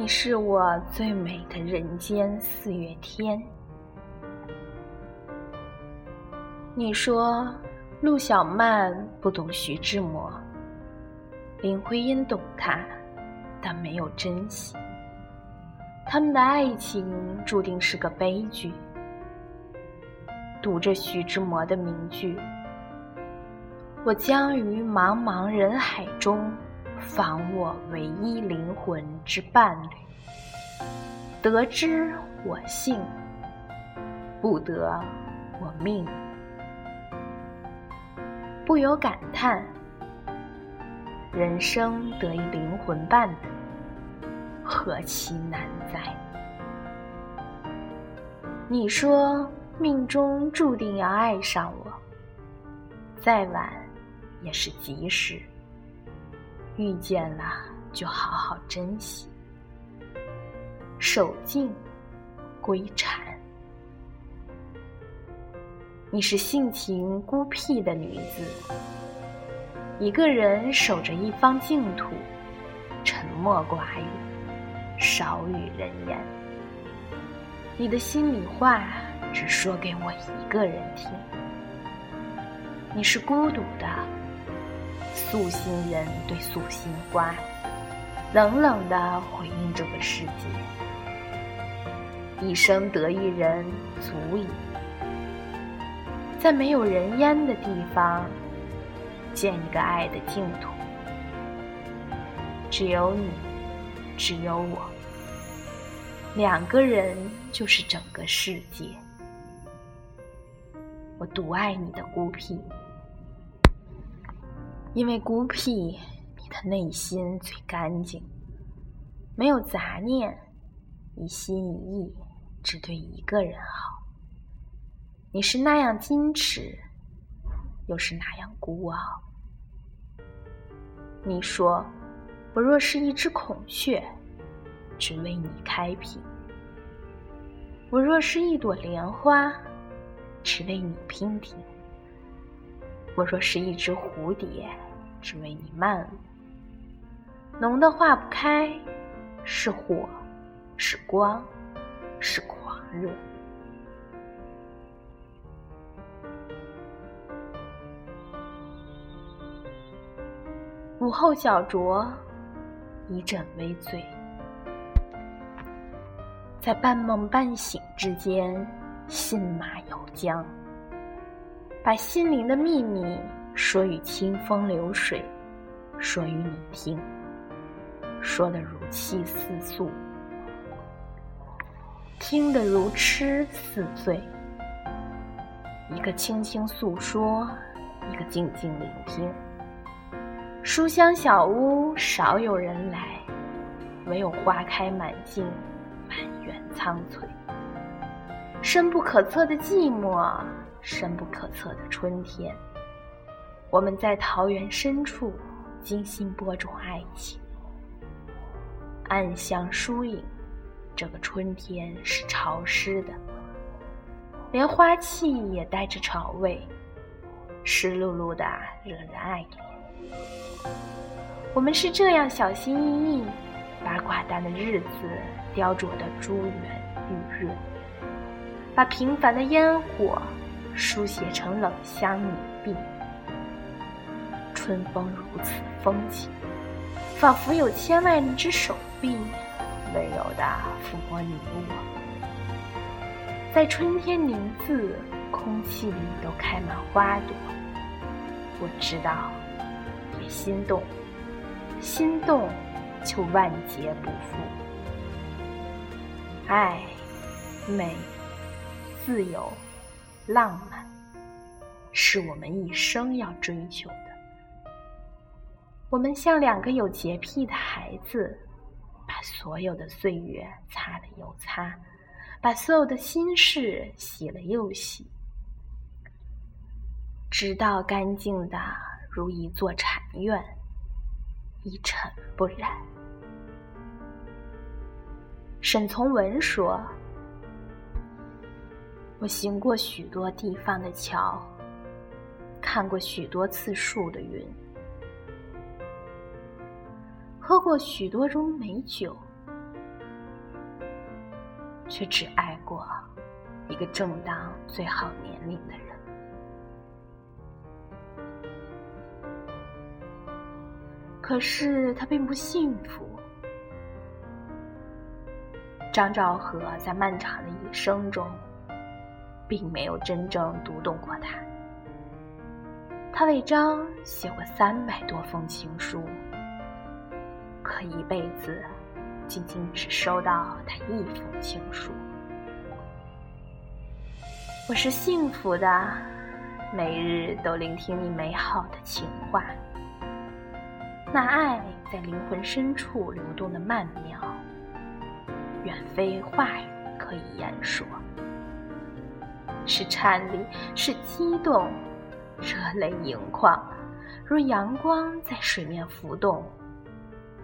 你是我最美的人间四月天。你说陆小曼不懂徐志摩，林徽因懂他，但没有珍惜。他们的爱情注定是个悲剧。读着徐志摩的名句，我将于茫茫人海中访我唯一灵魂之伴侣。得之我幸，不得我命。不由感叹：人生得一灵魂伴侣，何其难哉！你说。命中注定要爱上我，再晚也是及时。遇见了就好好珍惜，守静归禅。你是性情孤僻的女子，一个人守着一方净土，沉默寡语，少与人言。你的心里话。只说给我一个人听。你是孤独的，素心人对素心花，冷冷的回应这个世界。一生得一人足矣，在没有人烟的地方，建一个爱的净土。只有你，只有我，两个人就是整个世界。我独爱你的孤僻，因为孤僻，你的内心最干净，没有杂念，一心一意，只对一个人好。你是那样矜持，又是那样孤傲。你说，我若是一只孔雀，只为你开屏；我若是一朵莲花。只为你娉婷。我若是一只蝴蝶，只为你漫舞。浓的化不开，是火，是光，是狂热。午后小酌，一枕微醉，在半梦半醒之间。信马由缰，把心灵的秘密说与清风流水，说与你听，说的如泣似诉，听得如痴似醉。一个轻轻诉说，一个静静聆听。书香小屋少有人来，唯有花开满径，满园苍翠。深不可测的寂寞，深不可测的春天。我们在桃源深处精心播种爱情，暗香疏影。这个春天是潮湿的，连花气也带着潮味，湿漉漉的，惹人爱怜。我们是这样小心翼翼，把寡淡的日子雕琢的珠圆玉润。把平凡的烟火书写成冷香凝碧，春风如此风情，仿佛有千万只手臂温柔地抚摸你我。在春天凝字，空气里都开满花朵。我知道，也心动，心动就万劫不复。爱，美。自由、浪漫，是我们一生要追求的。我们像两个有洁癖的孩子，把所有的岁月擦了又擦，把所有的心事洗了又洗，直到干净的如一座禅院，一尘不染。沈从文说。我行过许多地方的桥，看过许多次数的云，喝过许多种美酒，却只爱过一个正当最好年龄的人。可是他并不幸福。张兆和在漫长的一生中，并没有真正读懂过他。他为张写过三百多封情书，可一辈子仅仅只收到他一封情书。我是幸福的，每日都聆听你美好的情话。那爱在灵魂深处流动的曼妙，远非话语可以言说。是颤栗，是激动，热泪盈眶，如阳光在水面浮动，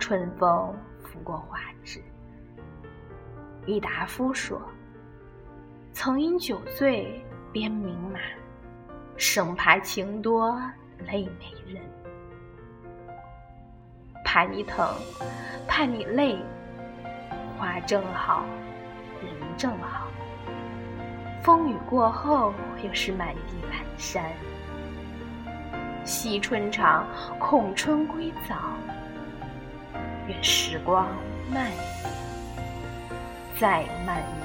春风拂过花枝。郁达夫说：“曾因酒醉鞭名马，生怕情多累美人。”怕你疼，怕你累，花正好，人正好。风雨过后，又是满地阑珊。惜春长，恐春归早。愿时光慢，再慢。